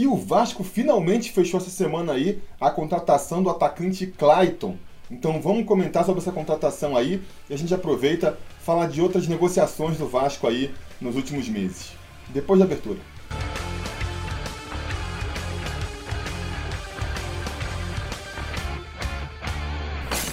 E o Vasco finalmente fechou essa semana aí a contratação do atacante Clayton. Então vamos comentar sobre essa contratação aí e a gente aproveita falar de outras negociações do Vasco aí nos últimos meses. Depois da abertura.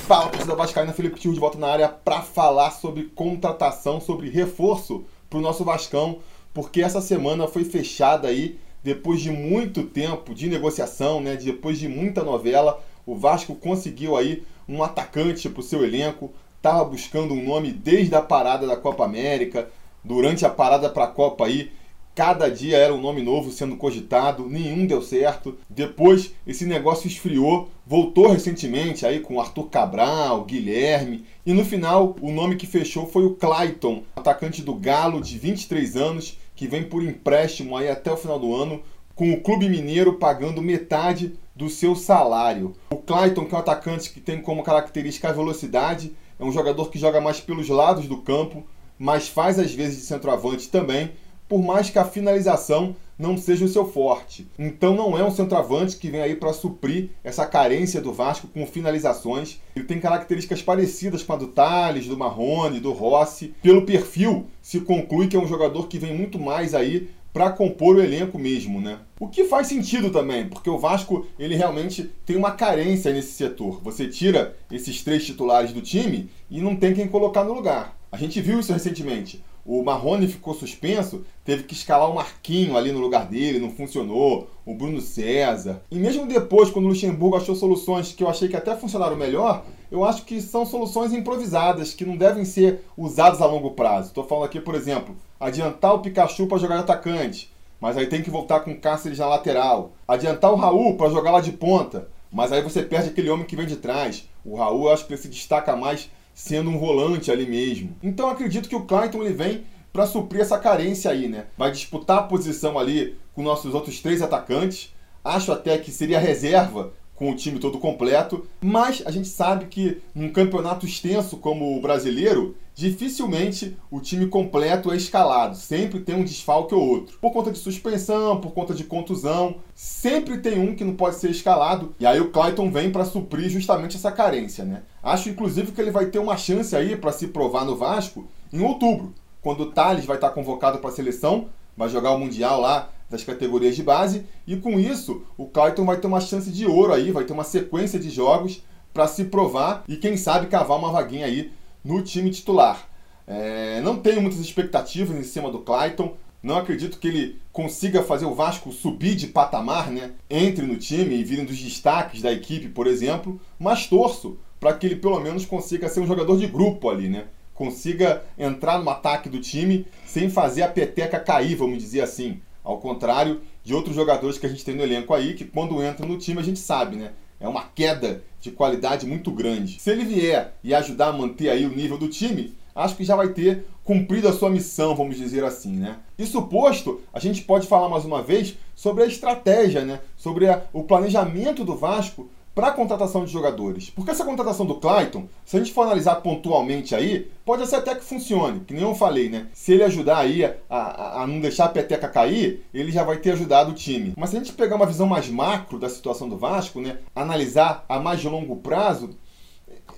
Fala, torcida Vascaína, Felipe Tio de volta na área para falar sobre contratação, sobre reforço para o nosso Vascão, porque essa semana foi fechada aí depois de muito tempo de negociação, né, depois de muita novela, o Vasco conseguiu aí um atacante para o seu elenco, estava buscando um nome desde a parada da Copa América, durante a parada para a Copa aí, cada dia era um nome novo sendo cogitado, nenhum deu certo. Depois esse negócio esfriou, voltou recentemente aí com Arthur Cabral, Guilherme, e no final o nome que fechou foi o Clayton, atacante do Galo de 23 anos, que vem por empréstimo aí até o final do ano, com o Clube Mineiro pagando metade do seu salário. O Clayton, que é um atacante que tem como característica a velocidade, é um jogador que joga mais pelos lados do campo, mas faz às vezes de centroavante também, por mais que a finalização não seja o seu forte. Então não é um centroavante que vem aí para suprir essa carência do Vasco com finalizações. Ele tem características parecidas com a do Thales, do Marrone, do Rossi. Pelo perfil, se conclui que é um jogador que vem muito mais aí para compor o elenco mesmo, né? O que faz sentido também, porque o Vasco ele realmente tem uma carência nesse setor. Você tira esses três titulares do time e não tem quem colocar no lugar. A gente viu isso recentemente. O Marrone ficou suspenso, teve que escalar o Marquinho ali no lugar dele, não funcionou. O Bruno César. E mesmo depois, quando o Luxemburgo achou soluções que eu achei que até funcionaram melhor, eu acho que são soluções improvisadas, que não devem ser usadas a longo prazo. Estou falando aqui, por exemplo, adiantar o Pikachu para jogar de atacante, mas aí tem que voltar com o Cáceres na lateral. Adiantar o Raul para jogar lá de ponta, mas aí você perde aquele homem que vem de trás. O Raul eu acho que ele se destaca mais sendo um volante ali mesmo. Então acredito que o Clayton ele vem para suprir essa carência aí, né? Vai disputar a posição ali com nossos outros três atacantes. Acho até que seria reserva com o time todo completo, mas a gente sabe que num campeonato extenso como o brasileiro, dificilmente o time completo é escalado, sempre tem um desfalque ou outro. Por conta de suspensão, por conta de contusão, sempre tem um que não pode ser escalado, e aí o Clayton vem para suprir justamente essa carência, né? Acho inclusive que ele vai ter uma chance aí para se provar no Vasco em outubro, quando o Thales vai estar convocado para a seleção, vai jogar o Mundial lá das categorias de base, e com isso o Clayton vai ter uma chance de ouro aí, vai ter uma sequência de jogos para se provar e quem sabe cavar uma vaguinha aí no time titular. É, não tenho muitas expectativas em cima do Clayton, não acredito que ele consiga fazer o Vasco subir de patamar, né? Entre no time e virem dos destaques da equipe, por exemplo, mas torço para que ele pelo menos consiga ser um jogador de grupo ali, né? Consiga entrar no ataque do time sem fazer a peteca cair, vamos dizer assim. Ao contrário de outros jogadores que a gente tem no elenco aí, que quando entram no time a gente sabe, né? É uma queda de qualidade muito grande. Se ele vier e ajudar a manter aí o nível do time, acho que já vai ter cumprido a sua missão, vamos dizer assim, né? Isso posto, a gente pode falar mais uma vez sobre a estratégia, né? Sobre a, o planejamento do Vasco para a contratação de jogadores. Porque essa contratação do Clayton, se a gente for analisar pontualmente aí, pode ser até que funcione, que nem eu falei, né? Se ele ajudar aí a, a, a, não deixar a peteca cair, ele já vai ter ajudado o time. Mas se a gente pegar uma visão mais macro da situação do Vasco, né? Analisar a mais longo prazo,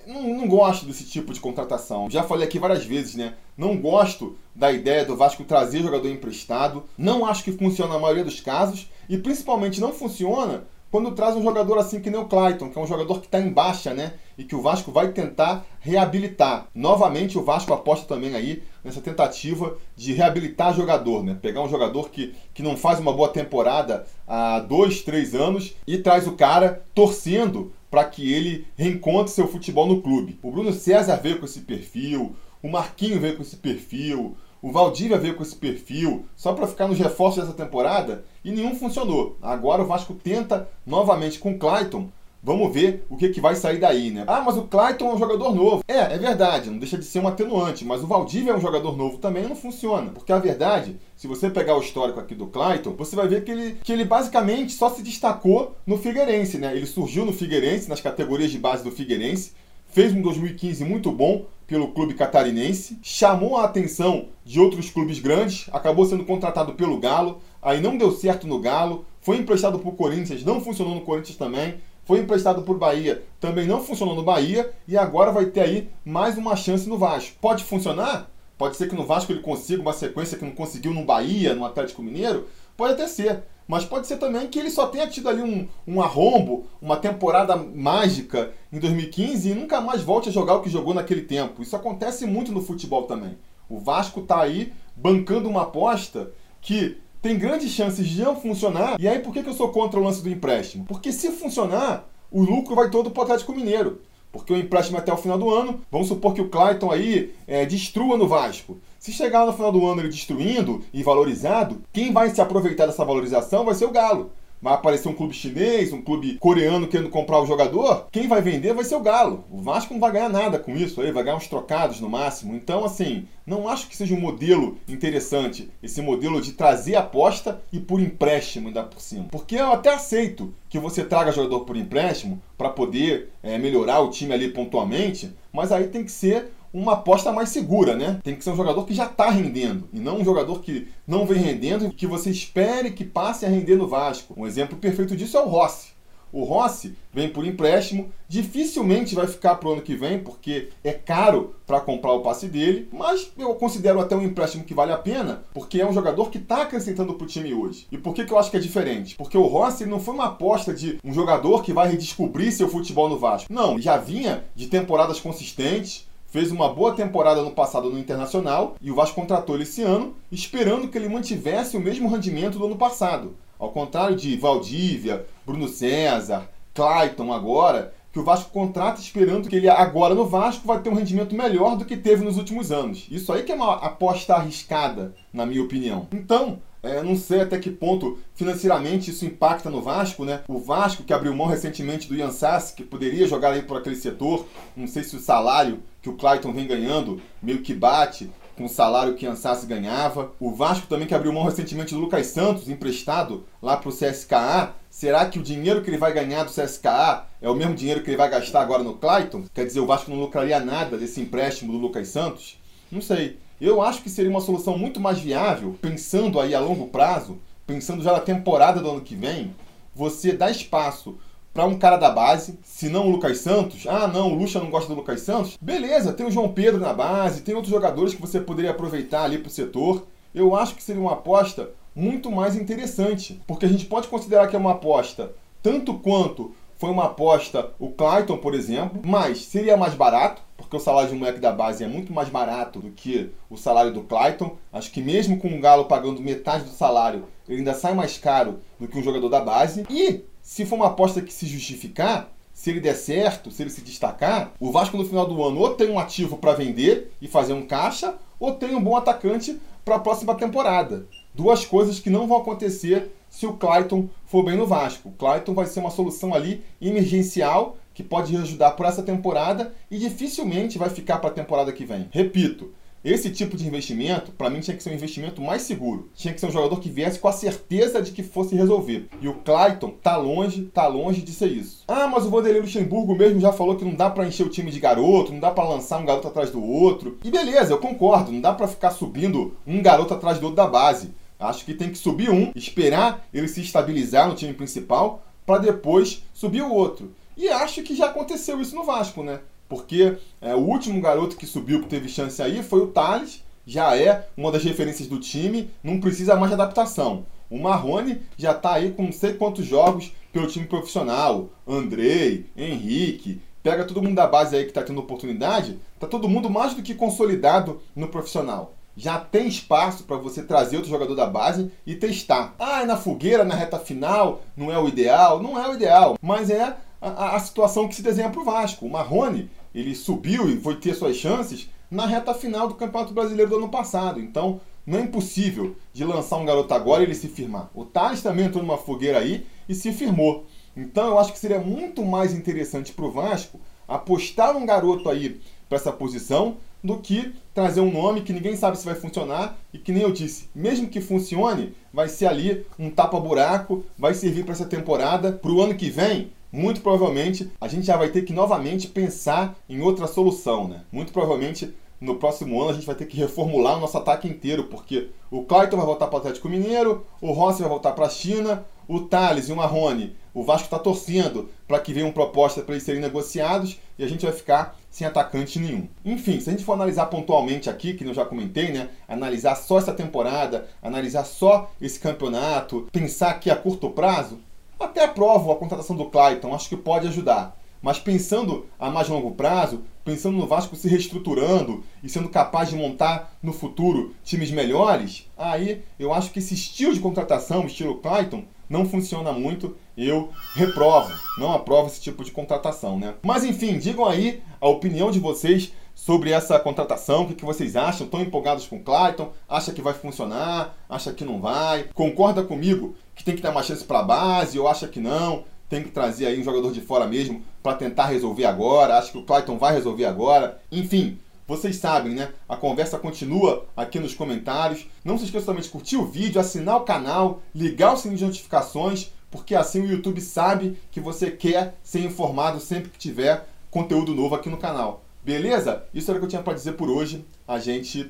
não, não, gosto desse tipo de contratação. Já falei aqui várias vezes, né? Não gosto da ideia do Vasco trazer jogador emprestado. Não acho que funciona na maioria dos casos. E principalmente não funciona quando traz um jogador assim que nem o Clayton, que é um jogador que está em baixa, né? E que o Vasco vai tentar reabilitar. Novamente o Vasco aposta também aí nessa tentativa de reabilitar jogador, né? Pegar um jogador que, que não faz uma boa temporada há dois, três anos e traz o cara torcendo para que ele reencontre seu futebol no clube. O Bruno César veio com esse perfil, o Marquinho veio com esse perfil, o Valdívia veio com esse perfil só para ficar nos reforços dessa temporada e nenhum funcionou. Agora o Vasco tenta novamente com o Clayton. Vamos ver o que, que vai sair daí, né? Ah, mas o Clayton é um jogador novo. É, é verdade, não deixa de ser um atenuante, mas o Valdívia é um jogador novo também não funciona. Porque a verdade, se você pegar o histórico aqui do Clayton, você vai ver que ele, que ele basicamente só se destacou no Figueirense, né? Ele surgiu no Figueirense, nas categorias de base do Figueirense, fez um 2015 muito bom, pelo clube catarinense, chamou a atenção de outros clubes grandes, acabou sendo contratado pelo Galo, aí não deu certo no Galo, foi emprestado para o Corinthians, não funcionou no Corinthians também, foi emprestado por Bahia, também não funcionou no Bahia, e agora vai ter aí mais uma chance no Vasco. Pode funcionar? Pode ser que no Vasco ele consiga uma sequência que não conseguiu no Bahia, no Atlético Mineiro? Pode até ser. Mas pode ser também que ele só tenha tido ali um, um arrombo, uma temporada mágica em 2015 e nunca mais volte a jogar o que jogou naquele tempo. Isso acontece muito no futebol também. O Vasco está aí bancando uma aposta que tem grandes chances de não funcionar. E aí por que, que eu sou contra o lance do empréstimo? Porque se funcionar, o lucro vai todo para o Atlético Mineiro. Porque o empréstimo é até o final do ano, vamos supor que o Clayton aí é, destrua no Vasco. Se chegar no final do ano ele destruindo e valorizado, quem vai se aproveitar dessa valorização vai ser o Galo vai aparecer um clube chinês, um clube coreano querendo comprar o jogador, quem vai vender vai ser o Galo. O Vasco não vai ganhar nada com isso, aí vai ganhar uns trocados no máximo. Então, assim, não acho que seja um modelo interessante esse modelo de trazer aposta e por empréstimo ainda por cima. Porque eu até aceito que você traga jogador por empréstimo para poder é, melhorar o time ali pontualmente, mas aí tem que ser uma aposta mais segura, né? Tem que ser um jogador que já está rendendo e não um jogador que não vem rendendo e que você espere que passe a render no Vasco. Um exemplo perfeito disso é o Rossi. O Rossi vem por empréstimo, dificilmente vai ficar para o ano que vem, porque é caro para comprar o passe dele, mas eu considero até um empréstimo que vale a pena, porque é um jogador que está acrescentando para o time hoje. E por que, que eu acho que é diferente? Porque o Rossi não foi uma aposta de um jogador que vai redescobrir seu futebol no Vasco. Não, já vinha de temporadas consistentes, fez uma boa temporada no passado no Internacional e o Vasco contratou ele esse ano, esperando que ele mantivesse o mesmo rendimento do ano passado. Ao contrário de Valdívia, Bruno César, Clayton agora, que o Vasco contrata esperando que ele agora no Vasco vai ter um rendimento melhor do que teve nos últimos anos. Isso aí que é uma aposta arriscada, na minha opinião. Então, é, não sei até que ponto financeiramente isso impacta no Vasco, né? O Vasco que abriu mão recentemente do Ian Sassi, que poderia jogar aí por aquele setor, não sei se o salário que o Clayton vem ganhando meio que bate com o salário que o Ian Sassi ganhava. O Vasco também que abriu mão recentemente do Lucas Santos, emprestado lá para o CSKA. Será que o dinheiro que ele vai ganhar do CSKA é o mesmo dinheiro que ele vai gastar agora no Clayton? Quer dizer, o Vasco não lucraria nada desse empréstimo do Lucas Santos? Não sei. Eu acho que seria uma solução muito mais viável, pensando aí a longo prazo, pensando já na temporada do ano que vem, você dá espaço para um cara da base, se não o Lucas Santos. Ah, não, o Lucha não gosta do Lucas Santos. Beleza, tem o João Pedro na base, tem outros jogadores que você poderia aproveitar ali para o setor. Eu acho que seria uma aposta muito mais interessante, porque a gente pode considerar que é uma aposta tanto quanto foi uma aposta o Clayton, por exemplo, mas seria mais barato, porque o salário de um moleque da base é muito mais barato do que o salário do Clayton. Acho que mesmo com o Galo pagando metade do salário, ele ainda sai mais caro do que um jogador da base. E se for uma aposta que se justificar, se ele der certo, se ele se destacar, o Vasco no final do ano ou tem um ativo para vender e fazer um caixa, ou tem um bom atacante para a próxima temporada. Duas coisas que não vão acontecer se o Clayton for bem no Vasco. O Clayton vai ser uma solução ali emergencial que pode ajudar por essa temporada e dificilmente vai ficar para a temporada que vem. Repito, esse tipo de investimento, para mim, tinha que ser um investimento mais seguro. Tinha que ser um jogador que viesse com a certeza de que fosse resolver. E o Clayton tá longe, tá longe de ser isso. Ah, mas o Vanderlei Luxemburgo mesmo já falou que não dá para encher o time de garoto, não dá para lançar um garoto atrás do outro. E beleza, eu concordo, não dá para ficar subindo um garoto atrás do outro da base. Acho que tem que subir um, esperar ele se estabilizar no time principal, para depois subir o outro. E acho que já aconteceu isso no Vasco, né? Porque é, o último garoto que subiu, que teve chance aí, foi o Thales, já é uma das referências do time, não precisa mais de adaptação. O Marrone já está aí com não sei quantos jogos pelo time profissional. Andrei, Henrique, pega todo mundo da base aí que está tendo oportunidade, tá todo mundo mais do que consolidado no profissional já tem espaço para você trazer outro jogador da base e testar. Ah, é na fogueira, na reta final, não é o ideal? Não é o ideal, mas é a, a situação que se desenha para o Vasco. O Marrone, ele subiu e foi ter suas chances na reta final do Campeonato Brasileiro do ano passado. Então, não é impossível de lançar um garoto agora e ele se firmar. O Thales também entrou numa fogueira aí e se firmou. Então, eu acho que seria muito mais interessante para o Vasco apostar num garoto aí para essa posição do que trazer um nome que ninguém sabe se vai funcionar e que nem eu disse, mesmo que funcione, vai ser ali um tapa-buraco, vai servir para essa temporada. Para o ano que vem, muito provavelmente a gente já vai ter que novamente pensar em outra solução, né? Muito provavelmente no próximo ano a gente vai ter que reformular o nosso ataque inteiro, porque o Clayton vai voltar para o Atlético Mineiro, o Rossi vai voltar para a China, o Thales e o Marrone, o Vasco está torcendo para que venham propostas para eles serem negociados e a gente vai ficar sem atacante nenhum. Enfim, se a gente for analisar pontualmente aqui, que eu já comentei, né? Analisar só essa temporada, analisar só esse campeonato, pensar aqui a curto prazo, até aprovo a contratação do Clayton, acho que pode ajudar. Mas pensando a mais longo prazo, pensando no Vasco se reestruturando e sendo capaz de montar no futuro times melhores, aí eu acho que esse estilo de contratação, estilo Clayton, não funciona muito. Eu reprovo, não aprovo esse tipo de contratação, né? Mas enfim, digam aí a opinião de vocês sobre essa contratação, o que, vocês acham? Estão empolgados com o Clayton? Acha que vai funcionar? Acha que não vai? Concorda comigo que tem que dar uma chance para a base ou acha que não? tem que trazer aí um jogador de fora mesmo para tentar resolver agora. Acho que o Clayton vai resolver agora. Enfim, vocês sabem, né? A conversa continua aqui nos comentários. Não se esqueça também de curtir o vídeo, assinar o canal, ligar o sininho de notificações, porque assim o YouTube sabe que você quer ser informado sempre que tiver conteúdo novo aqui no canal. Beleza? Isso era o que eu tinha para dizer por hoje. A gente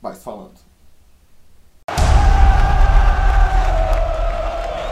vai se falando.